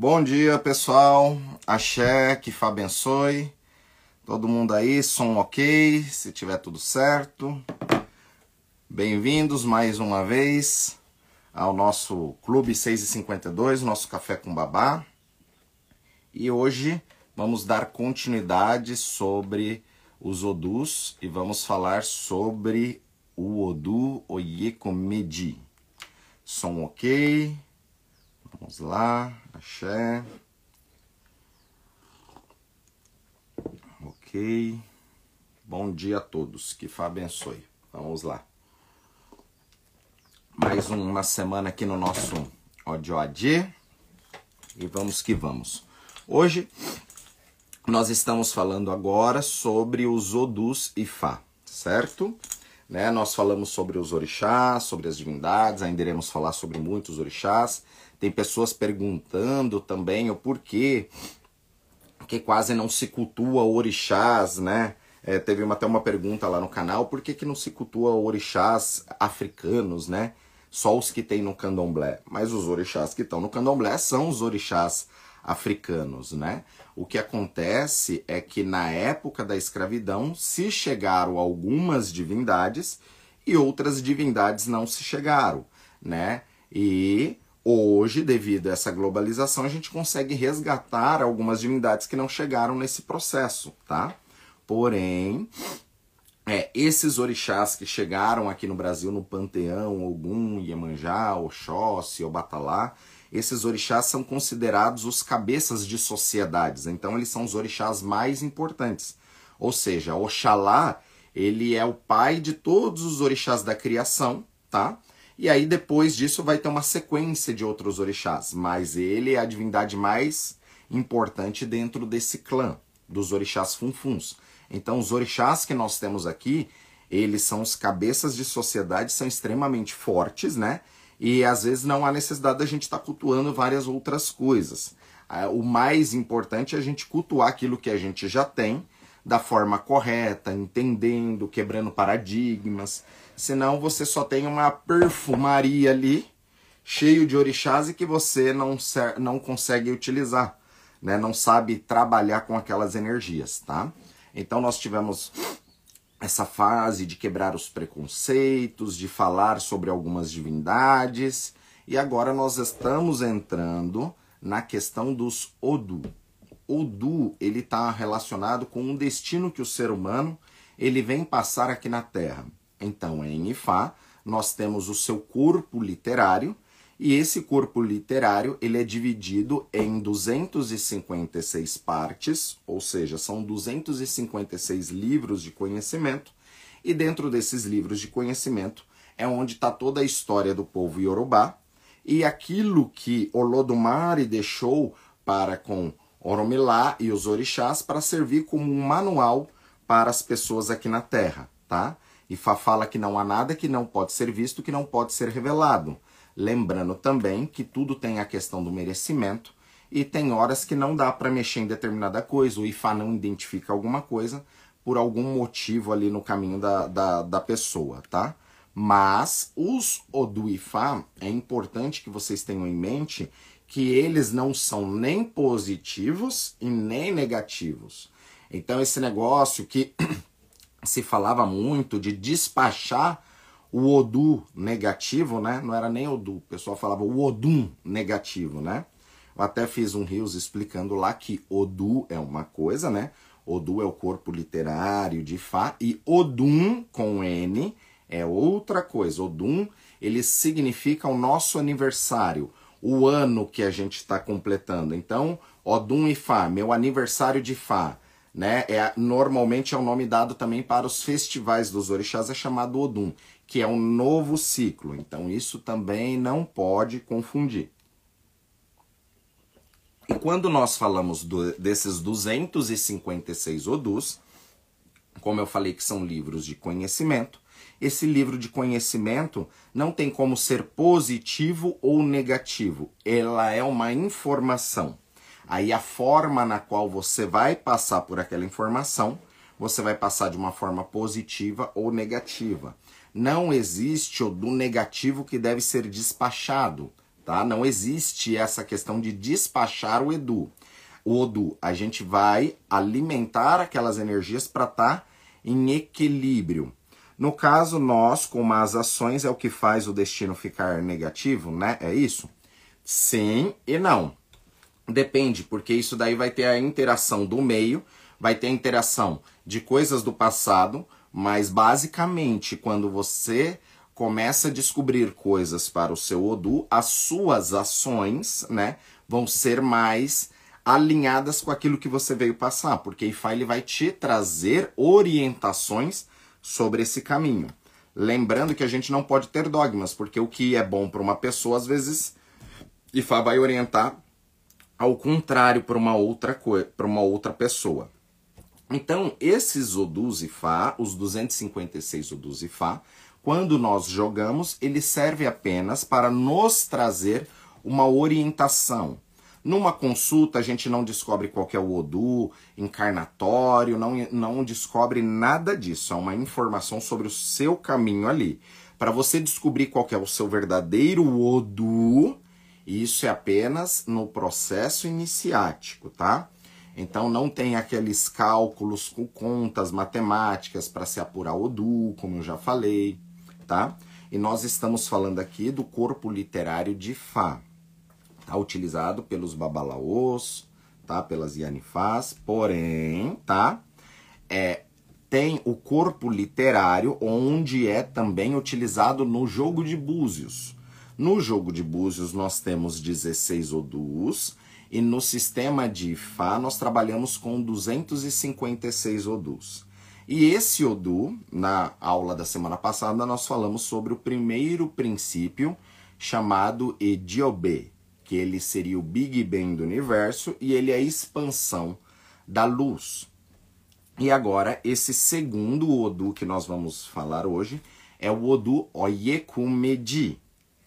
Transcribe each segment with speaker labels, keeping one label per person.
Speaker 1: Bom dia, pessoal. Axé, que Fá abençoe. Todo mundo aí, som ok, se tiver tudo certo. Bem-vindos mais uma vez ao nosso Clube 652, nosso Café com Babá. E hoje vamos dar continuidade sobre os Odus e vamos falar sobre o Odu Oyekomedi. Som ok. Vamos lá, axé. Ok. Bom dia a todos, que Fá abençoe. Vamos lá. Mais uma semana aqui no nosso ODOAD. E vamos que vamos. Hoje nós estamos falando agora sobre os Odus e Fá, certo? Né? Nós falamos sobre os orixás, sobre as divindades, ainda iremos falar sobre muitos orixás. Tem pessoas perguntando também o porquê que quase não se cultua orixás, né? É, teve uma, até uma pergunta lá no canal, por que, que não se cultua orixás africanos, né? Só os que tem no candomblé. Mas os orixás que estão no candomblé são os orixás africanos, né? O que acontece é que na época da escravidão se chegaram algumas divindades e outras divindades não se chegaram, né? E Hoje, devido a essa globalização, a gente consegue resgatar algumas divindades que não chegaram nesse processo, tá? Porém, é, esses orixás que chegaram aqui no Brasil no Panteão, Ogum, Iemanjá, Oxóssi, Obatalá, esses orixás são considerados os cabeças de sociedades. Então, eles são os orixás mais importantes. Ou seja, Oxalá, ele é o pai de todos os orixás da criação, tá? E aí depois disso vai ter uma sequência de outros orixás, mas ele é a divindade mais importante dentro desse clã dos orixás funfuns. Então os orixás que nós temos aqui, eles são os cabeças de sociedade, são extremamente fortes, né? E às vezes não há necessidade da gente estar tá cultuando várias outras coisas. Ah, o mais importante é a gente cultuar aquilo que a gente já tem da forma correta, entendendo, quebrando paradigmas. Senão você só tem uma perfumaria ali, cheio de orixás e que você não, não consegue utilizar, né? não sabe trabalhar com aquelas energias, tá? Então nós tivemos essa fase de quebrar os preconceitos, de falar sobre algumas divindades, e agora nós estamos entrando na questão dos Odu. Odu, ele está relacionado com um destino que o ser humano ele vem passar aqui na Terra. Então, em Ifá, nós temos o seu corpo literário, e esse corpo literário ele é dividido em 256 partes, ou seja, são 256 livros de conhecimento, e dentro desses livros de conhecimento é onde está toda a história do povo iorubá e aquilo que Olodumare deixou para com Oromilá e os orixás para servir como um manual para as pessoas aqui na Terra, tá? E Fá fala que não há nada que não pode ser visto, que não pode ser revelado. Lembrando também que tudo tem a questão do merecimento e tem horas que não dá para mexer em determinada coisa, o Ifá não identifica alguma coisa por algum motivo ali no caminho da, da, da pessoa, tá? Mas os Odu Ifá, é importante que vocês tenham em mente que eles não são nem positivos e nem negativos. Então esse negócio que se falava muito de despachar o Odu negativo, né? Não era nem Odu, o pessoal falava o Odum negativo, né? Eu até fiz um rios explicando lá que Odu é uma coisa, né? Odu é o corpo literário de Fá e Odum com N é outra coisa. Odum, ele significa o nosso aniversário, o ano que a gente está completando. Então, Odum e Fá, meu aniversário de Fá né? É, normalmente é o um nome dado também para os festivais dos orixás, é chamado Odum, que é um novo ciclo. Então isso também não pode confundir. E quando nós falamos do, desses 256 Odus, como eu falei que são livros de conhecimento, esse livro de conhecimento não tem como ser positivo ou negativo. Ela é uma informação. Aí a forma na qual você vai passar por aquela informação, você vai passar de uma forma positiva ou negativa. Não existe o do negativo que deve ser despachado, tá? Não existe essa questão de despachar o Edu. O Odu, a gente vai alimentar aquelas energias para estar tá em equilíbrio. No caso, nós, com más ações, é o que faz o destino ficar negativo, né? É isso? Sim e não. Depende, porque isso daí vai ter a interação do meio, vai ter a interação de coisas do passado, mas basicamente quando você começa a descobrir coisas para o seu Odu, as suas ações, né, vão ser mais alinhadas com aquilo que você veio passar, porque Ifá ele vai te trazer orientações sobre esse caminho. Lembrando que a gente não pode ter dogmas, porque o que é bom para uma pessoa, às vezes, Ifá vai orientar ao contrário para uma outra para uma outra pessoa. Então, esses Odus Ifá, os 256 Odus Ifá, quando nós jogamos, ele serve apenas para nos trazer uma orientação. Numa consulta, a gente não descobre qual é o Odu, encarnatório, não, não descobre nada disso. É uma informação sobre o seu caminho ali. Para você descobrir qual é o seu verdadeiro Odu, isso é apenas no processo iniciático, tá? Então não tem aqueles cálculos com contas matemáticas para se apurar Odu, como eu já falei tá? E nós estamos falando aqui do corpo literário de Fá. Tá utilizado pelos babalaos, tá? Pelas Yanifás, porém, tá? É, tem o corpo literário onde é também utilizado no jogo de búzios. No jogo de búzios nós temos 16 odus e no sistema de Fá nós trabalhamos com 256 odus. E esse Odu, na aula da semana passada, nós falamos sobre o primeiro princípio chamado Ediobe, que ele seria o Big Bang do universo e ele é a expansão da luz. E agora, esse segundo Odu que nós vamos falar hoje é o Odu Oyekumedi,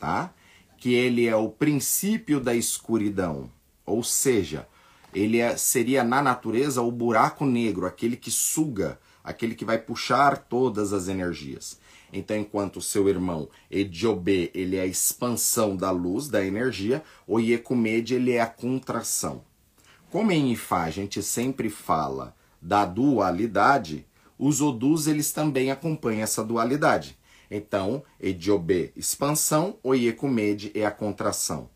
Speaker 1: tá? Que ele é o princípio da escuridão, ou seja, ele é, seria na natureza o buraco negro, aquele que suga aquele que vai puxar todas as energias. Então, enquanto seu irmão Ediobe, ele é a expansão da luz, da energia, o Iekumede, ele é a contração. Como em Ifá a gente sempre fala da dualidade, os Odus eles também acompanham essa dualidade. Então, Ediobe, expansão, Oiekumede é a contração.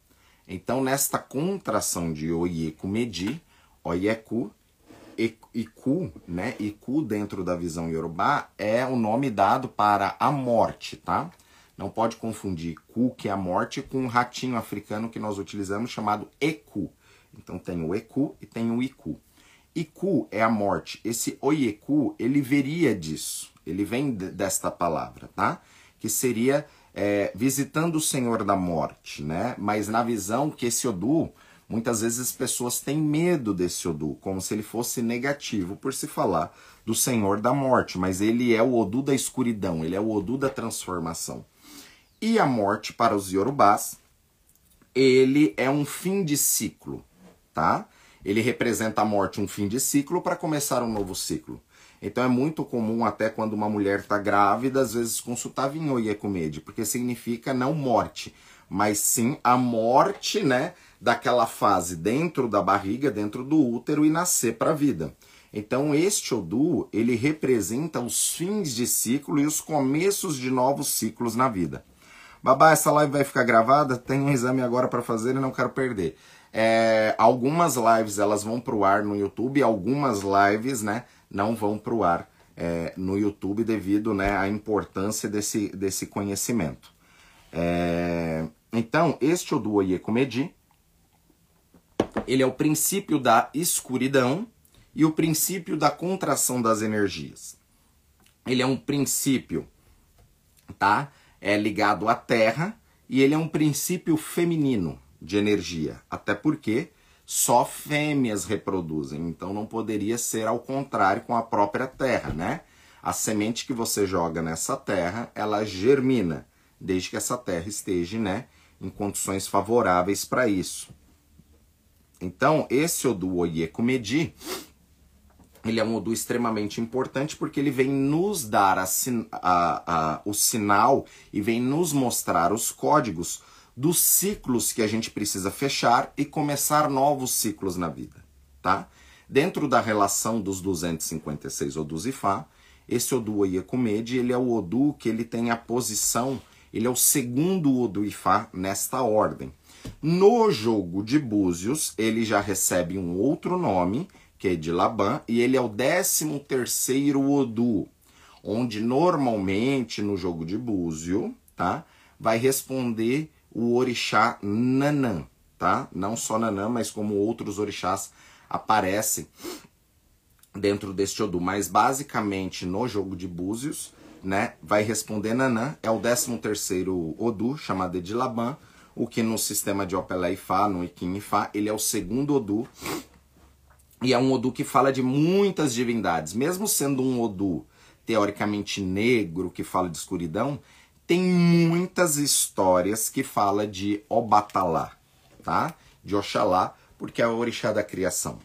Speaker 1: Então, nesta contração de Oiekumedi, Oieku Iku, né? Iku dentro da visão Yorubá é o nome dado para a morte, tá? Não pode confundir Ku, que é a morte, com um ratinho africano que nós utilizamos chamado Eku. Então tem o Eku e tem o Iku. Iku é a morte. Esse Oieku, ele veria disso. Ele vem desta palavra, tá? Que seria é, visitando o Senhor da morte, né? Mas na visão que esse Odu Muitas vezes as pessoas têm medo desse Odu, como se ele fosse negativo por se falar do Senhor da morte, mas ele é o Odu da escuridão, ele é o Odu da transformação. E a morte para os Yorubás, ele é um fim de ciclo, tá? Ele representa a morte, um fim de ciclo para começar um novo ciclo. Então é muito comum até quando uma mulher está grávida, às vezes consultar Vinhoyekumede, porque significa não morte, mas sim a morte, né, daquela fase dentro da barriga, dentro do útero e nascer para a vida. Então este Odu, ele representa os fins de ciclo e os começos de novos ciclos na vida. Babá, essa live vai ficar gravada? Tem um exame agora para fazer e não quero perder. É, algumas lives elas vão para o ar no YouTube, algumas lives, né, não vão para o ar é, no YouTube devido, né, à importância desse, desse conhecimento. É, então, este Odu Oyekumedi, ele é o princípio da escuridão e o princípio da contração das energias. Ele é um princípio, tá? É ligado à Terra e ele é um princípio feminino de energia, até porque só fêmeas reproduzem, então não poderia ser ao contrário com a própria Terra, né? A semente que você joga nessa terra, ela germina, desde que essa terra esteja, né, em condições favoráveis para isso. Então, esse Odu Oyekumedi, ele é um Odu extremamente importante porque ele vem nos dar a, a, a, o sinal e vem nos mostrar os códigos dos ciclos que a gente precisa fechar e começar novos ciclos na vida, tá? Dentro da relação dos 256 Odus Ifá, esse Odu Oyekumede, ele é o Odu que ele tem a posição, ele é o segundo Odu Ifá nesta ordem. No jogo de Búzios, ele já recebe um outro nome, que é de Laban, e ele é o 13 terceiro Odu, onde normalmente no jogo de Búzio, tá, vai responder o orixá Nanã, tá? Não só Nanã, mas como outros orixás aparecem dentro deste Odu. Mas basicamente no jogo de Búzios, né, vai responder Nanã, é o 13 terceiro Odu, chamado de Laban, o que no sistema de Opelé Ifá, no Ikin Ifá, ele é o segundo Odu, e é um Odu que fala de muitas divindades. Mesmo sendo um Odu teoricamente negro, que fala de escuridão, tem muitas histórias que fala de Obatalá, tá? De Oxalá, porque é o orixá da criação.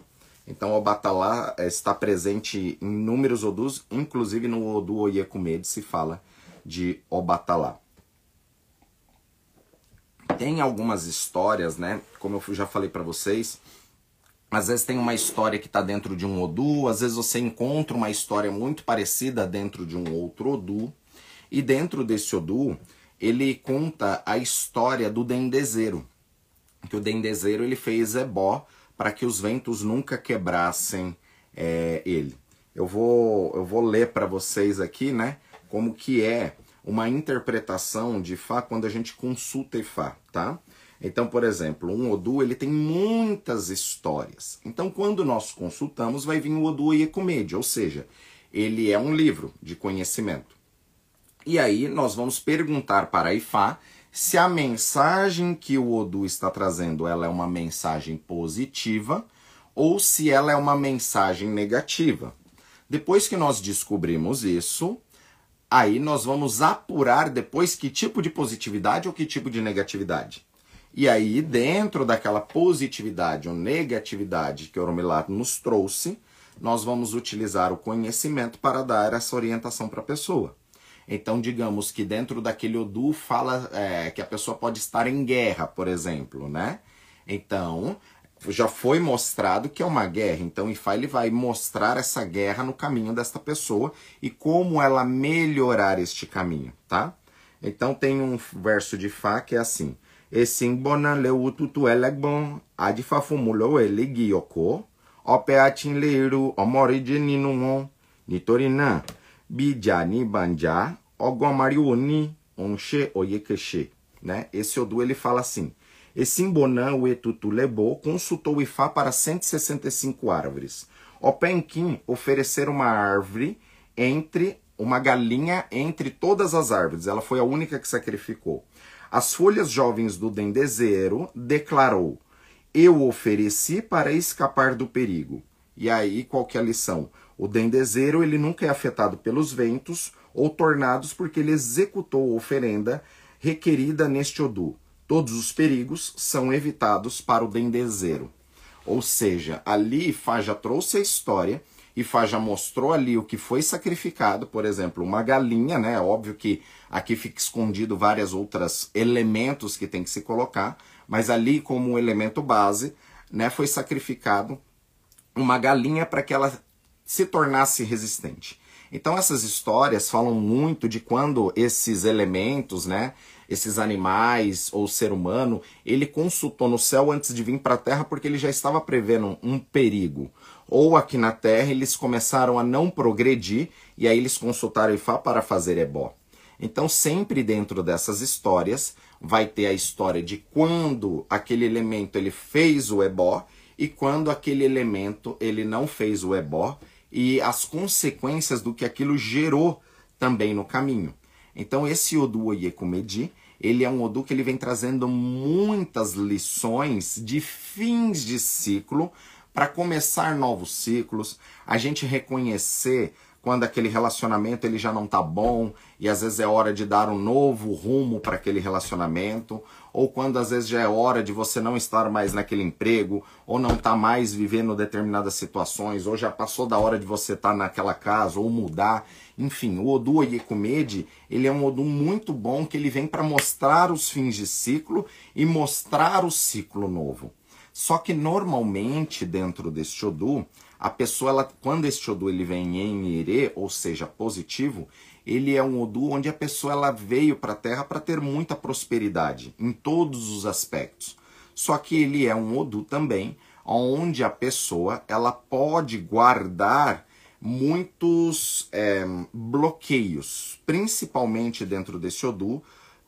Speaker 1: Então Obatalá eh, está presente em inúmeros Odus, inclusive no Odu Oyekumede se fala de Obatalá. Tem algumas histórias, né? Como eu já falei para vocês, às vezes tem uma história que está dentro de um Odu, às vezes você encontra uma história muito parecida dentro de um outro Odu. E dentro desse Odu, ele conta a história do dendezeiro. Que o dendezeiro ele fez ebó para que os ventos nunca quebrassem é, ele. Eu vou, eu vou ler para vocês aqui, né, como que é uma interpretação de Fá quando a gente consulta Ifá, tá? Então, por exemplo, um Odu ele tem muitas histórias. Então, quando nós consultamos, vai vir o Odu Iekumede, ou seja, ele é um livro de conhecimento. E aí nós vamos perguntar para a Ifá se a mensagem que o Odu está trazendo ela é uma mensagem positiva ou se ela é uma mensagem negativa. Depois que nós descobrimos isso, aí nós vamos apurar depois que tipo de positividade ou que tipo de negatividade. E aí, dentro daquela positividade ou negatividade que o Oromilato nos trouxe, nós vamos utilizar o conhecimento para dar essa orientação para a pessoa. Então, digamos que dentro daquele Odu fala é, que a pessoa pode estar em guerra, por exemplo, né? Então, já foi mostrado que é uma guerra. Então, Ifá ele vai mostrar essa guerra no caminho desta pessoa e como ela melhorar este caminho, tá? Então, tem um verso de Fá que é assim: esimbona leututu elegbon adifafumulo eligiyoko opeatin leiru bija ní banja ọgbọ́n mariwo ní onse oyekeshe né esse Odu ele fala assim Esimbonã o etutu lebo consultou Ifá para 165 árvores. Openquim oferecer uma árvore entre uma galinha entre todas as árvores. Ela foi a única que sacrificou. As folhas jovens do dendezeiro declarou: Eu ofereci para escapar do perigo. E aí, qual que é a lição? O dendezeiro ele nunca é afetado pelos ventos ou tornados porque ele executou a oferenda requerida neste Odu. Todos os perigos são evitados para o dendezeiro. Ou seja, ali Fá já trouxe a história e Fá já mostrou ali o que foi sacrificado, por exemplo, uma galinha, né? Óbvio que aqui fica escondido várias outras elementos que tem que se colocar, mas ali como um elemento base, né, foi sacrificado uma galinha para que ela se tornasse resistente. Então essas histórias falam muito de quando esses elementos, né, esses animais ou ser humano, ele consultou no céu antes de vir para a terra porque ele já estava prevendo um perigo ou aqui na Terra eles começaram a não progredir e aí eles consultaram Ifá para fazer ebó. Então, sempre dentro dessas histórias, vai ter a história de quando aquele elemento ele fez o ebó e quando aquele elemento ele não fez o ebó e as consequências do que aquilo gerou também no caminho. Então, esse Odu Oyekumedi, ele é um Odu que ele vem trazendo muitas lições de fins de ciclo para começar novos ciclos, a gente reconhecer quando aquele relacionamento ele já não tá bom e às vezes é hora de dar um novo rumo para aquele relacionamento, ou quando às vezes já é hora de você não estar mais naquele emprego, ou não tá mais vivendo determinadas situações, ou já passou da hora de você estar tá naquela casa, ou mudar. Enfim, o Odu Oyekumede, ele é um Odu muito bom que ele vem para mostrar os fins de ciclo e mostrar o ciclo novo. Só que normalmente dentro deste Odu, a pessoa, ela, quando este Odu ele vem em Ire, ou seja, positivo, ele é um Odu onde a pessoa ela veio para a Terra para ter muita prosperidade em todos os aspectos. Só que ele é um Odu também onde a pessoa ela pode guardar muitos é, bloqueios, principalmente dentro desse Odu,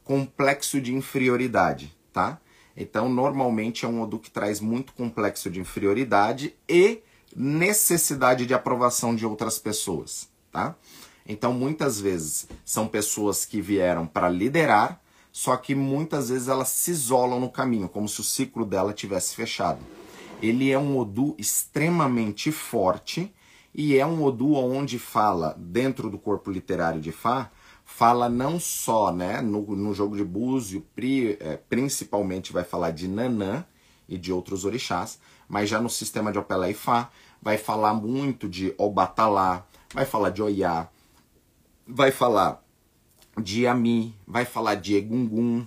Speaker 1: complexo de inferioridade, tá? Então, normalmente é um Odu que traz muito complexo de inferioridade e necessidade de aprovação de outras pessoas, tá? Então, muitas vezes são pessoas que vieram para liderar, só que muitas vezes elas se isolam no caminho, como se o ciclo dela tivesse fechado. Ele é um Odu extremamente forte e é um Odu onde fala, dentro do corpo literário de Fá, fala não só né, no, no jogo de Búzio, pri, é, principalmente vai falar de Nanã e de outros orixás, mas já no sistema de Opelé e Fá vai falar muito de Obatalá, vai falar de Oiá, vai falar de Ami, vai falar de Egungun.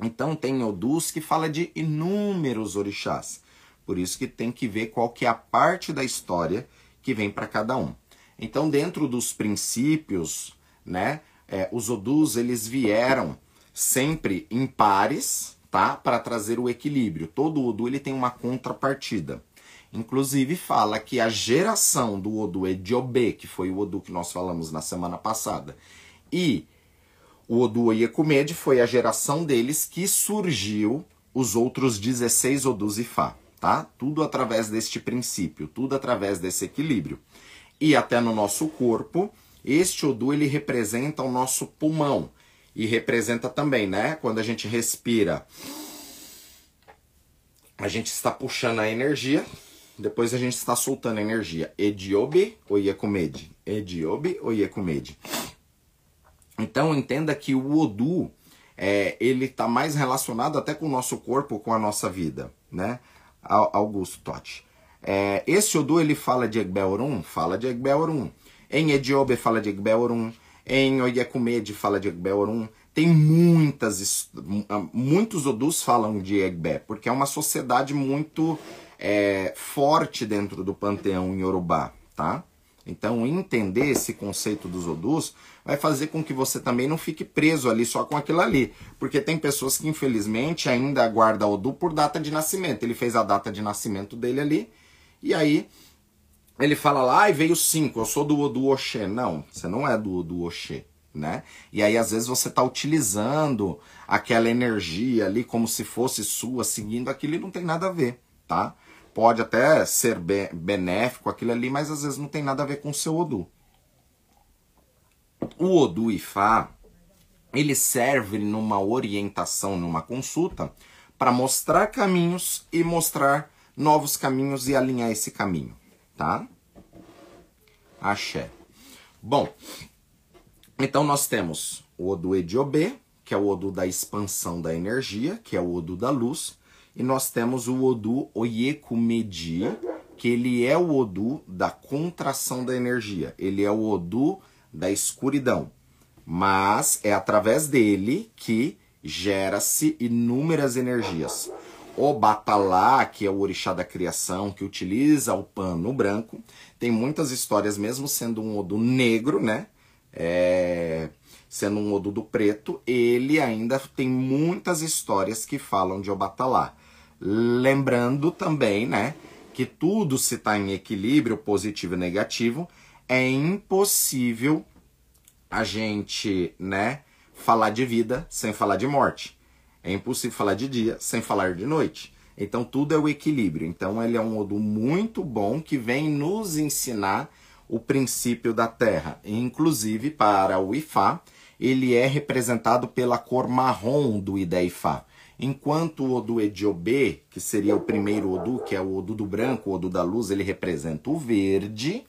Speaker 1: Então tem Odus que fala de inúmeros orixás. Por isso que tem que ver qual que é a parte da história que vem para cada um. Então dentro dos princípios, né, é, os Odus eles vieram sempre em pares, tá, para trazer o equilíbrio. Todo Odu ele tem uma contrapartida. Inclusive fala que a geração do Odu Ediobe, que foi o Odu que nós falamos na semana passada, e o Odu Oyekumede foi a geração deles que surgiu os outros 16 Odus Ifá, tá? Tudo através deste princípio, tudo através desse equilíbrio. E até no nosso corpo, este Odu ele representa o nosso pulmão e representa também, né, quando a gente respira, a gente está puxando a energia depois a gente está soltando energia. Ediobe ou Iecumede? Ediobe ou Iecumede? Então entenda que o Odu, é, ele está mais relacionado até com o nosso corpo, com a nossa vida, né? Augusto Totti. É, esse Odu ele fala de Egbeorum? Fala de Egbeorum. Em Ediobe fala de Egbeorum. Em Oyekumede fala de Egbeorum. Tem muitas, muitos Odus falam de Egbe, porque é uma sociedade muito é, forte dentro do panteão Yorubá, tá? Então, entender esse conceito dos Odus vai fazer com que você também não fique preso ali só com aquilo ali. Porque tem pessoas que, infelizmente, ainda guardam Odu por data de nascimento. Ele fez a data de nascimento dele ali, e aí ele fala lá, e veio cinco, eu sou do Odu Oxê. Não, você não é do Odu Oxê. Né? E aí, às vezes, você está utilizando aquela energia ali como se fosse sua, seguindo aquilo e não tem nada a ver, tá? Pode até ser benéfico aquilo ali, mas às vezes não tem nada a ver com o seu Odu. O Odu Ifá, ele serve numa orientação, numa consulta, para mostrar caminhos e mostrar novos caminhos e alinhar esse caminho, tá? Axé. Bom, então nós temos o Odu Ediobê, que é o Odu da expansão da energia, que é o Odu da luz, e nós temos o Odu Oyekumedi, que ele é o Odu da contração da energia. Ele é o Odu da escuridão. Mas é através dele que gera-se inúmeras energias. O Batalá, que é o orixá da criação, que utiliza o pano branco, tem muitas histórias, mesmo sendo um Odu negro, né? É... Sendo um Odu do preto, ele ainda tem muitas histórias que falam de Obatalá. Lembrando também, né, que tudo se está em equilíbrio positivo e negativo, é impossível a gente, né, falar de vida sem falar de morte. É impossível falar de dia sem falar de noite. Então tudo é o equilíbrio. Então ele é um Odu muito bom que vem nos ensinar o princípio da Terra. Inclusive para o Ifá, ele é representado pela cor marrom do Ifá. Enquanto o Odu Ediobê, que seria o primeiro Odu, que é o Odu do branco, o Odu da luz, ele representa o verde,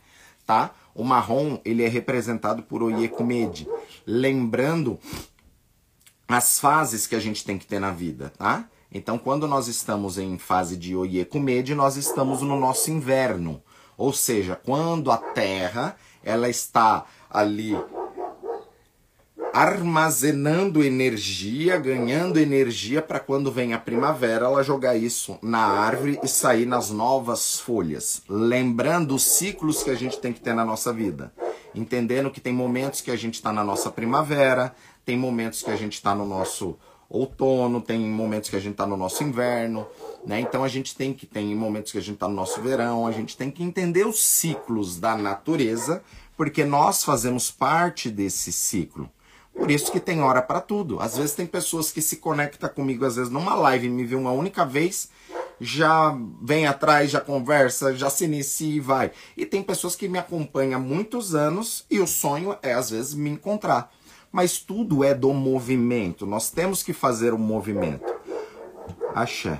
Speaker 1: tá? O marrom, ele é representado por Oyekumede. Lembrando as fases que a gente tem que ter na vida, tá? Então, quando nós estamos em fase de Oye Kumede, nós estamos no nosso inverno. Ou seja, quando a Terra ela está ali armazenando energia, ganhando energia para quando vem a primavera ela jogar isso na árvore e sair nas novas folhas. Lembrando os ciclos que a gente tem que ter na nossa vida. Entendendo que tem momentos que a gente está na nossa primavera, tem momentos que a gente está no nosso outono, tem momentos que a gente está no nosso inverno, né? Então a gente tem que tem momentos que a gente está no nosso verão, a gente tem que entender os ciclos da natureza, porque nós fazemos parte desse ciclo. Por isso que tem hora para tudo. Às vezes tem pessoas que se conectam comigo, às vezes numa live, me vê uma única vez, já vem atrás, já conversa, já se inicia e vai. E tem pessoas que me acompanham há muitos anos e o sonho é às vezes me encontrar. Mas tudo é do movimento. Nós temos que fazer o um movimento. Axé.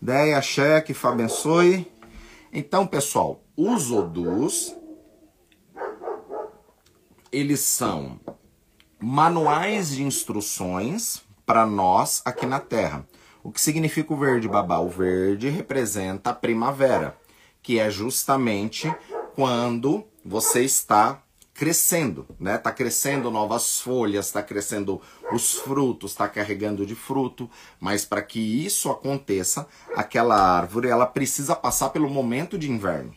Speaker 1: Deia, axé, que Fá abençoe. Então, pessoal, os odus, eles são manuais de instruções para nós aqui na Terra. O que significa o verde, babá? O verde representa a primavera, que é justamente quando você está crescendo, né? Tá crescendo novas folhas, está crescendo os frutos, está carregando de fruto, mas para que isso aconteça, aquela árvore ela precisa passar pelo momento de inverno.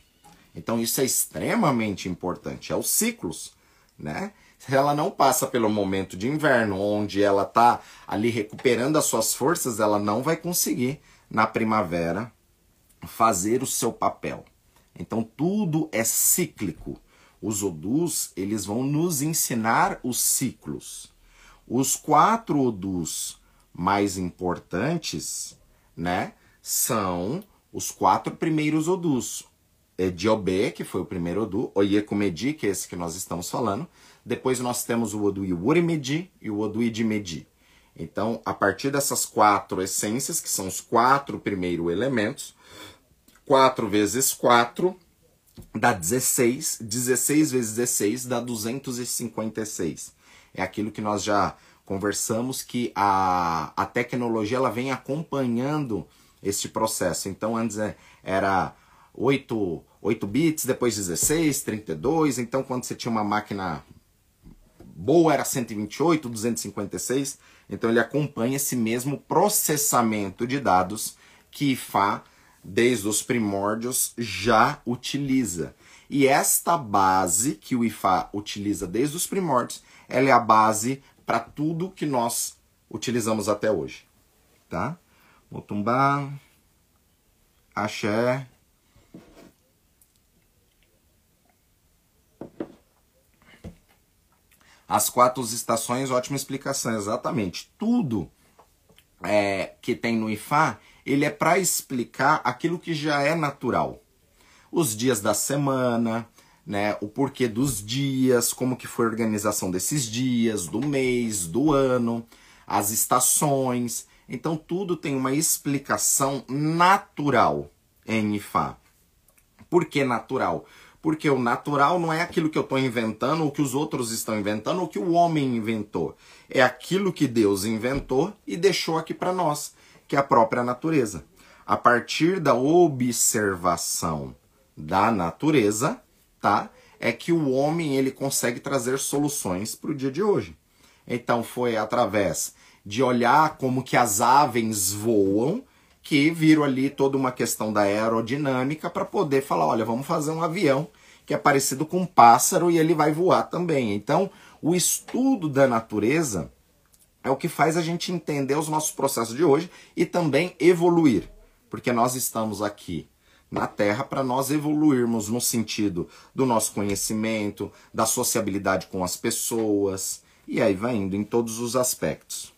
Speaker 1: Então isso é extremamente importante, é os ciclos, né? Ela não passa pelo momento de inverno, onde ela está ali recuperando as suas forças, ela não vai conseguir na primavera fazer o seu papel. Então tudo é cíclico. Os odus, eles vão nos ensinar os ciclos. Os quatro odus mais importantes, né, são os quatro primeiros odus. É que foi o primeiro odu, Oyekumedi, que é esse que nós estamos falando. Depois nós temos o odu Iwurimedi e o odu Idimedi. Então, a partir dessas quatro essências, que são os quatro primeiros elementos, 4 vezes 4 dá 16, 16 vezes 16 dá 256. É aquilo que nós já conversamos que a, a tecnologia ela vem acompanhando este processo. Então antes é, era 8, 8 bits, depois 16, 32. Então quando você tinha uma máquina boa era 128, 256. Então ele acompanha esse mesmo processamento de dados que FA desde os primórdios, já utiliza. E esta base que o IFA utiliza desde os primórdios, ela é a base para tudo que nós utilizamos até hoje. Tá? Motumbá, axé. As quatro estações, ótima explicação, exatamente. Tudo é, que tem no IFA ele é para explicar aquilo que já é natural. Os dias da semana, né, o porquê dos dias, como que foi a organização desses dias, do mês, do ano, as estações. Então tudo tem uma explicação natural em Ifá. Por que natural? Porque o natural não é aquilo que eu estou inventando, ou que os outros estão inventando, ou que o homem inventou. É aquilo que Deus inventou e deixou aqui para nós que é a própria natureza. A partir da observação da natureza, tá? É que o homem ele consegue trazer soluções para o dia de hoje. Então foi através de olhar como que as aves voam que viram ali toda uma questão da aerodinâmica para poder falar, olha, vamos fazer um avião que é parecido com um pássaro e ele vai voar também. Então, o estudo da natureza é o que faz a gente entender os nossos processos de hoje e também evoluir, porque nós estamos aqui na Terra para nós evoluirmos no sentido do nosso conhecimento, da sociabilidade com as pessoas, e aí vai indo em todos os aspectos.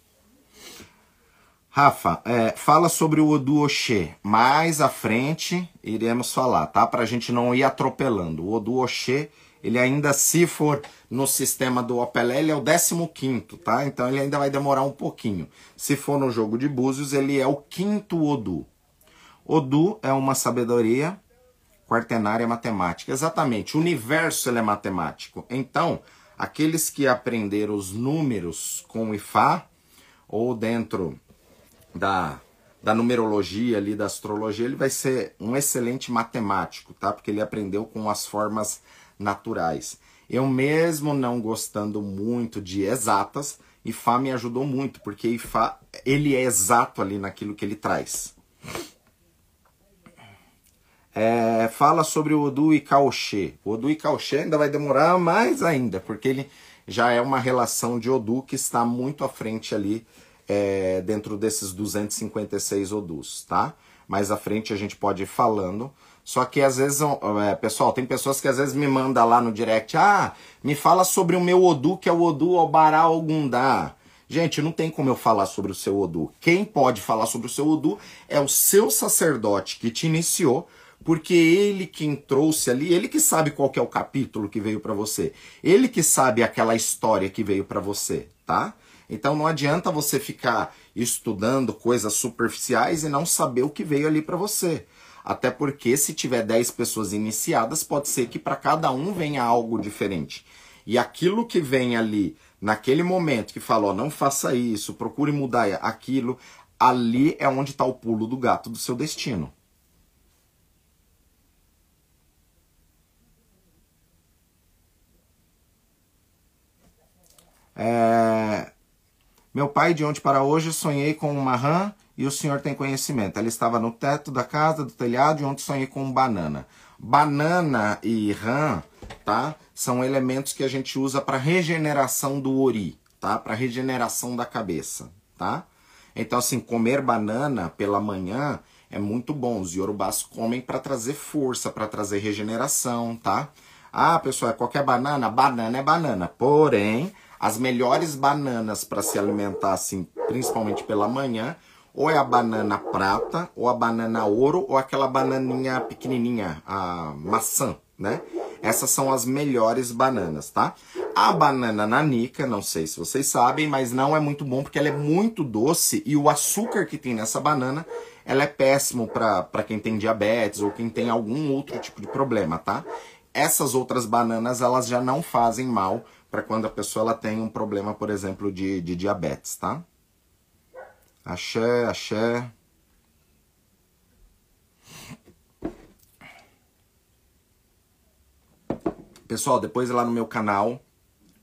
Speaker 1: Rafa, é, fala sobre o Odu Oxê. Mais à frente iremos falar, tá? Para a gente não ir atropelando. O Odu Oxê ele ainda, se for no sistema do Opelé, ele é o 15, tá? Então ele ainda vai demorar um pouquinho. Se for no jogo de búzios, ele é o quinto Odu. Odu é uma sabedoria quaternária matemática. Exatamente, o universo ele é matemático. Então, aqueles que aprenderam os números com o Ifá, ou dentro da, da numerologia ali, da astrologia, ele vai ser um excelente matemático, tá? Porque ele aprendeu com as formas naturais. Eu mesmo não gostando muito de exatas, Ifá me ajudou muito, porque Ifá, ele é exato ali naquilo que ele traz. É, fala sobre o Odu e Kaoxê. O Odu e Kaoxê ainda vai demorar mais ainda, porque ele já é uma relação de Odu que está muito à frente ali é, dentro desses 256 Odus, tá? Mais à frente a gente pode ir falando. Só que às vezes, é, pessoal, tem pessoas que às vezes me mandam lá no direct, ah, me fala sobre o meu Odu, que é o Odu Obará Ogundá. Gente, não tem como eu falar sobre o seu Odu. Quem pode falar sobre o seu Odu é o seu sacerdote que te iniciou, porque ele quem trouxe ali, ele que sabe qual que é o capítulo que veio para você. Ele que sabe aquela história que veio para você, tá? Então não adianta você ficar estudando coisas superficiais e não saber o que veio ali para você. Até porque se tiver 10 pessoas iniciadas, pode ser que para cada um venha algo diferente. E aquilo que vem ali naquele momento que falou, não faça isso, procure mudar aquilo, ali é onde está o pulo do gato do seu destino. É... Meu pai, de ontem para hoje, sonhei com uma rã e o senhor tem conhecimento. Ela estava no teto da casa, do telhado, e ontem sonhei com um banana. Banana e rã, tá? São elementos que a gente usa para regeneração do ori, tá? Para regeneração da cabeça, tá? Então, assim, comer banana pela manhã é muito bom. Os iorubás comem para trazer força, para trazer regeneração, tá? Ah, pessoal, é qualquer banana? Banana é banana. Porém, as melhores bananas para se alimentar, assim, principalmente pela manhã, ou é a banana prata, ou a banana ouro, ou aquela bananinha pequenininha, a maçã, né? Essas são as melhores bananas, tá? A banana nanica, não sei se vocês sabem, mas não é muito bom porque ela é muito doce e o açúcar que tem nessa banana, ela é péssimo para quem tem diabetes ou quem tem algum outro tipo de problema, tá? Essas outras bananas, elas já não fazem mal para quando a pessoa ela tem um problema, por exemplo, de, de diabetes, tá? Axé, axé. Pessoal, depois lá no meu canal,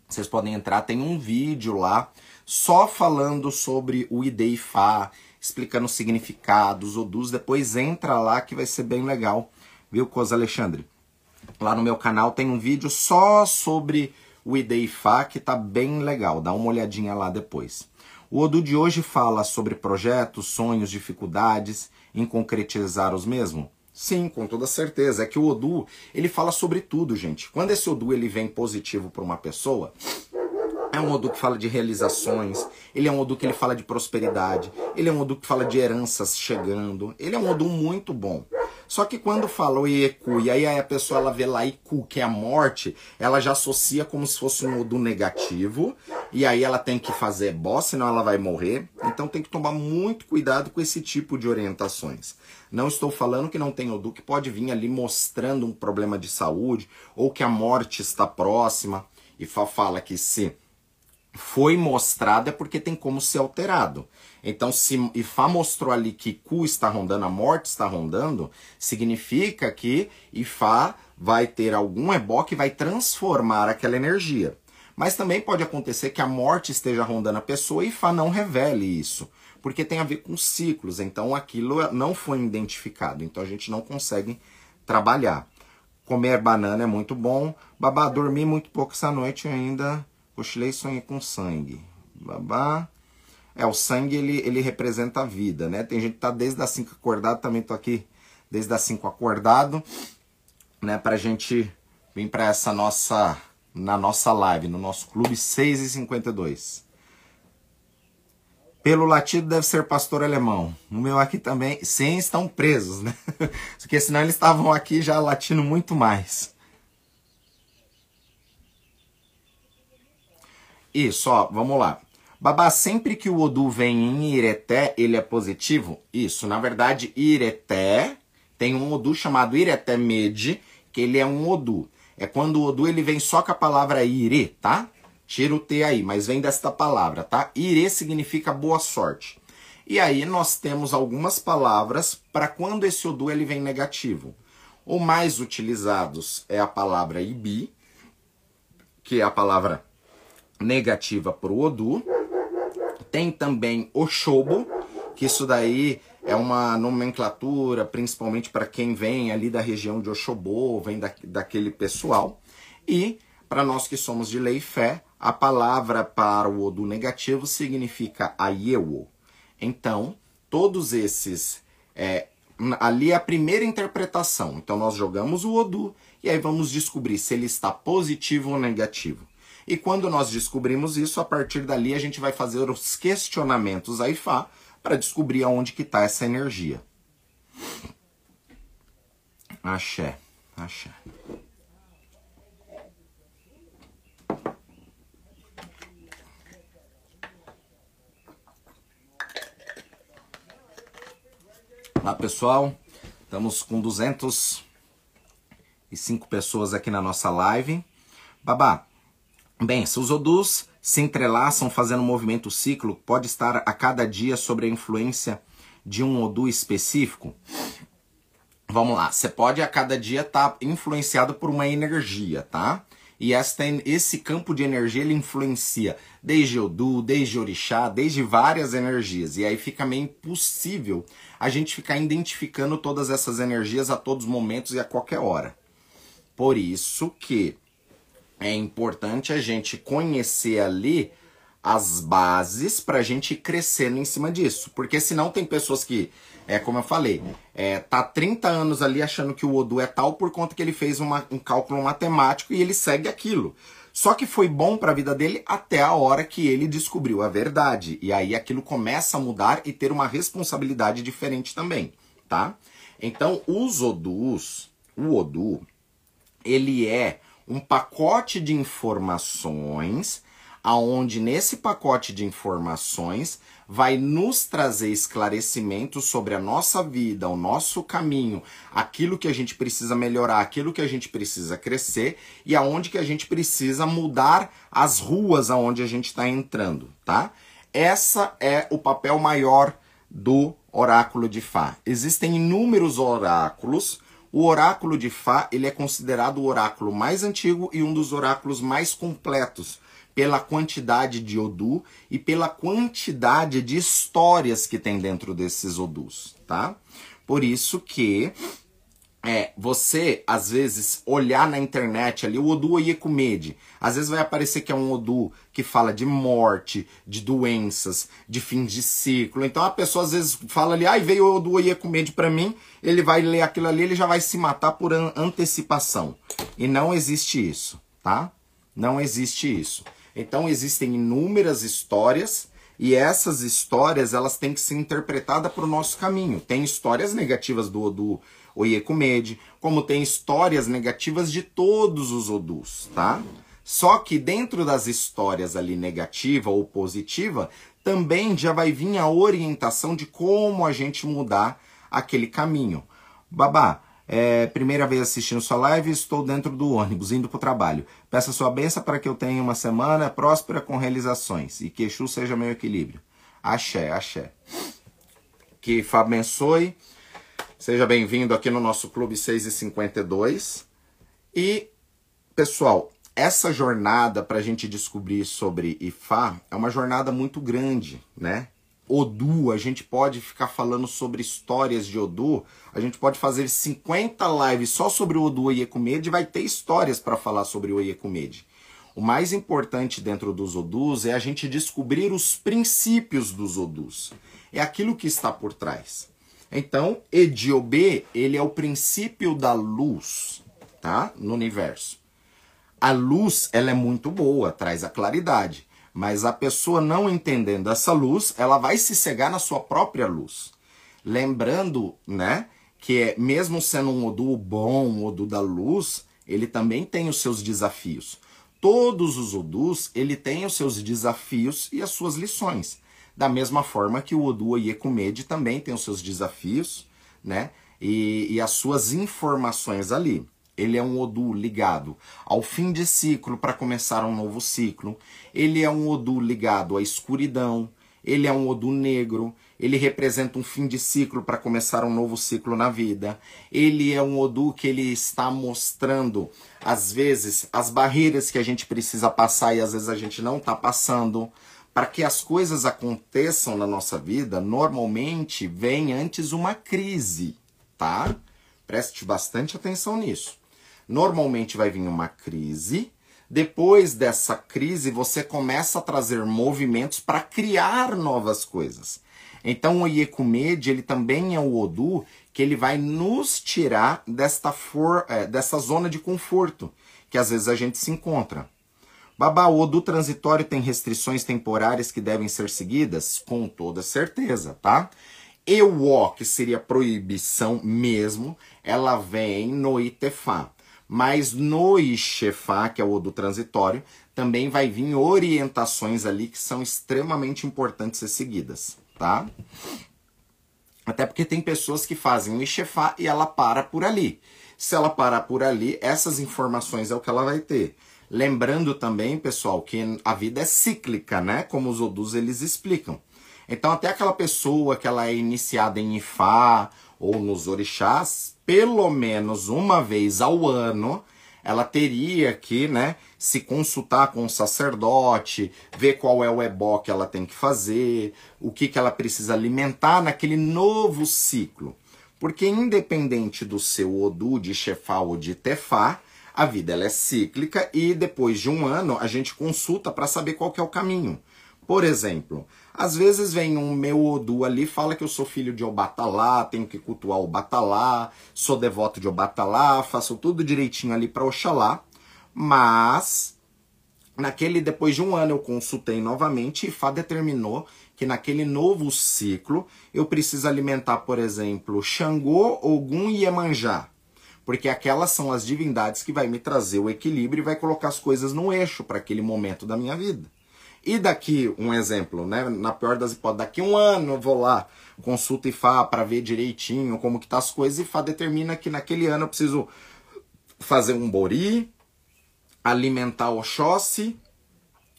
Speaker 1: vocês podem entrar, tem um vídeo lá só falando sobre o ID Fá, explicando os significados, odus. Depois entra lá que vai ser bem legal, viu, Coisa Alexandre? Lá no meu canal tem um vídeo só sobre o IDEIFA, que tá bem legal, dá uma olhadinha lá depois. O Odu de hoje fala sobre projetos, sonhos, dificuldades, em concretizar os mesmos? Sim, com toda certeza. É que o Odu, ele fala sobre tudo, gente. Quando esse Odu ele vem positivo para uma pessoa, é um Odu que fala de realizações, ele é um Odu que ele fala de prosperidade, ele é um Odu que fala de heranças chegando, ele é um Odu muito bom. Só que quando fala o Ieku, e aí a pessoa ela vê lá Iku, que é a morte, ela já associa como se fosse um Odu negativo, e aí ela tem que fazer boss, senão ela vai morrer. Então tem que tomar muito cuidado com esse tipo de orientações. Não estou falando que não tem Odu que pode vir ali mostrando um problema de saúde, ou que a morte está próxima, e fala que se foi mostrado é porque tem como ser alterado. Então, se Ifá mostrou ali que Ku está rondando, a morte está rondando, significa que Ifá vai ter algum ebó que vai transformar aquela energia. Mas também pode acontecer que a morte esteja rondando a pessoa e Ifá não revele isso, porque tem a ver com ciclos, então aquilo não foi identificado, então a gente não consegue trabalhar. Comer banana é muito bom, babá, dormi muito pouco essa noite ainda, cochilei e sonhei com sangue. Babá, é, o sangue ele, ele representa a vida, né? Tem gente que tá desde as 5 acordado, também tô aqui desde as 5 acordado, né? Pra gente vir para essa nossa, na nossa live, no nosso clube 6 e 52. Pelo latido deve ser pastor alemão. O meu aqui também, sim, estão presos, né? Porque senão eles estavam aqui já latindo muito mais. Isso, ó, vamos lá. Babá, sempre que o Odu vem em Ireté, ele é positivo? Isso, na verdade, Ireté tem um Odu chamado Ireté Med, que ele é um Odu. É quando o Odu ele vem só com a palavra Ire, tá? Tira o T aí, mas vem desta palavra, tá? Ire significa boa sorte. E aí nós temos algumas palavras para quando esse Odu ele vem negativo. O mais utilizados é a palavra Ibi, que é a palavra negativa para o Odu. Tem também Oxobo, que isso daí é uma nomenclatura, principalmente para quem vem ali da região de Oxobô, vem da, daquele pessoal. E para nós que somos de lei e fé, a palavra para o Odu negativo significa Ayewo. Então, todos esses. É, ali é a primeira interpretação. Então, nós jogamos o Odu e aí vamos descobrir se ele está positivo ou negativo. E quando nós descobrimos isso, a partir dali a gente vai fazer os questionamentos a Ifá para descobrir aonde que está essa energia. Axé, axé. Olá pessoal, estamos com 205 pessoas aqui na nossa live. Babá, bem, se os odus se entrelaçam fazendo um movimento ciclo, pode estar a cada dia sobre a influência de um odu específico? Vamos lá, você pode a cada dia estar tá influenciado por uma energia, tá? E esta, esse campo de energia ele influencia desde Odu, desde Orixá, desde várias energias. E aí fica meio impossível a gente ficar identificando todas essas energias a todos os momentos e a qualquer hora. Por isso que é importante a gente conhecer ali as bases para a gente crescendo em cima disso. Porque senão tem pessoas que, é como eu falei, é, tá 30 anos ali achando que o Odu é tal por conta que ele fez uma, um cálculo matemático e ele segue aquilo. Só que foi bom para a vida dele até a hora que ele descobriu a verdade. E aí aquilo começa a mudar e ter uma responsabilidade diferente também, tá? Então, os odus, o odu, ele é um pacote de informações aonde nesse pacote de informações vai nos trazer esclarecimentos sobre a nossa vida, o nosso caminho, aquilo que a gente precisa melhorar, aquilo que a gente precisa crescer e aonde que a gente precisa mudar as ruas aonde a gente está entrando, tá? Essa é o papel maior do oráculo de Fá. Existem inúmeros oráculos. O oráculo de Fá ele é considerado o oráculo mais antigo e um dos oráculos mais completos pela quantidade de Odu e pela quantidade de histórias que tem dentro desses Odus, tá? Por isso que é, você, às vezes, olhar na internet ali, o Odu Oyekumede, às vezes vai aparecer que é um Odu que fala de morte, de doenças, de fim de ciclo. Então a pessoa às vezes fala ali, ai, ah, veio o Odu Oyekumede para mim, ele vai ler aquilo ali, ele já vai se matar por an antecipação. E não existe isso, tá? Não existe isso. Então existem inúmeras histórias e essas histórias elas têm que ser interpretadas para o nosso caminho. Tem histórias negativas do Odu Oyekumede, como tem histórias negativas de todos os Odus, tá? Só que dentro das histórias ali negativa ou positiva, também já vai vir a orientação de como a gente mudar aquele caminho. Babá, é, primeira vez assistindo sua live, estou dentro do ônibus, indo para o trabalho. Peça sua benção para que eu tenha uma semana próspera com realizações e que Exu seja meu equilíbrio. Axé, axé. Que Fá abençoe. Seja bem-vindo aqui no nosso Clube 652. E, pessoal, essa jornada para a gente descobrir sobre Ifá é uma jornada muito grande, né? Odu, a gente pode ficar falando sobre histórias de Odu, a gente pode fazer 50 lives só sobre o Odu Oyekumede e vai ter histórias para falar sobre o Oyekumede. O mais importante dentro dos Odus é a gente descobrir os princípios dos Odus. É aquilo que está por trás. Então, Ediobê, ele é o princípio da luz, tá? No universo. A luz, ela é muito boa, traz a claridade. Mas a pessoa não entendendo essa luz, ela vai se cegar na sua própria luz. Lembrando, né, que é, mesmo sendo um Odu bom, um Odu da luz, ele também tem os seus desafios. Todos os Odus, ele tem os seus desafios e as suas lições. Da mesma forma que o Odu Oyekumede também tem os seus desafios, né, e, e as suas informações ali. Ele é um Odu ligado ao fim de ciclo para começar um novo ciclo. Ele é um Odu ligado à escuridão. Ele é um Odu negro. Ele representa um fim de ciclo para começar um novo ciclo na vida. Ele é um Odu que ele está mostrando, às vezes, as barreiras que a gente precisa passar e às vezes a gente não está passando. Para que as coisas aconteçam na nossa vida, normalmente vem antes uma crise, tá? Preste bastante atenção nisso. Normalmente vai vir uma crise. Depois dessa crise, você começa a trazer movimentos para criar novas coisas. Então o Iekumede, ele também é o Odu que ele vai nos tirar desta for, é, dessa zona de conforto que às vezes a gente se encontra. Babá, o Odu transitório tem restrições temporárias que devem ser seguidas? Com toda certeza, tá? E o O, que seria proibição mesmo, ela vem no Itefá. Mas no Ixefá, que é o do transitório, também vai vir orientações ali que são extremamente importantes ser seguidas, tá? Até porque tem pessoas que fazem o Ixefá e ela para por ali. Se ela parar por ali, essas informações é o que ela vai ter. Lembrando também, pessoal, que a vida é cíclica, né? Como os Odus eles explicam. Então, até aquela pessoa que ela é iniciada em Ifá ou nos orixás, pelo menos uma vez ao ano, ela teria que, né, se consultar com o sacerdote, ver qual é o ebó que ela tem que fazer, o que, que ela precisa alimentar naquele novo ciclo. Porque independente do seu Odu de Chefá ou de Tefá, a vida ela é cíclica e depois de um ano a gente consulta para saber qual que é o caminho. Por exemplo, às vezes vem um meu Odu ali, fala que eu sou filho de Obatalá, tenho que cultuar Obatalá, sou devoto de Obatalá, faço tudo direitinho ali para Oxalá, mas naquele depois de um ano eu consultei novamente e Fá determinou que naquele novo ciclo eu preciso alimentar, por exemplo, Xangô, Ogum e Iemanjá. Porque aquelas são as divindades que vai me trazer o equilíbrio e vai colocar as coisas no eixo para aquele momento da minha vida. E daqui, um exemplo, né? Na pior das hipóteses, daqui um ano eu vou lá, consulta Ifá para ver direitinho como que tá as coisas, e Ifá determina que naquele ano eu preciso fazer um bori, alimentar Oxóssi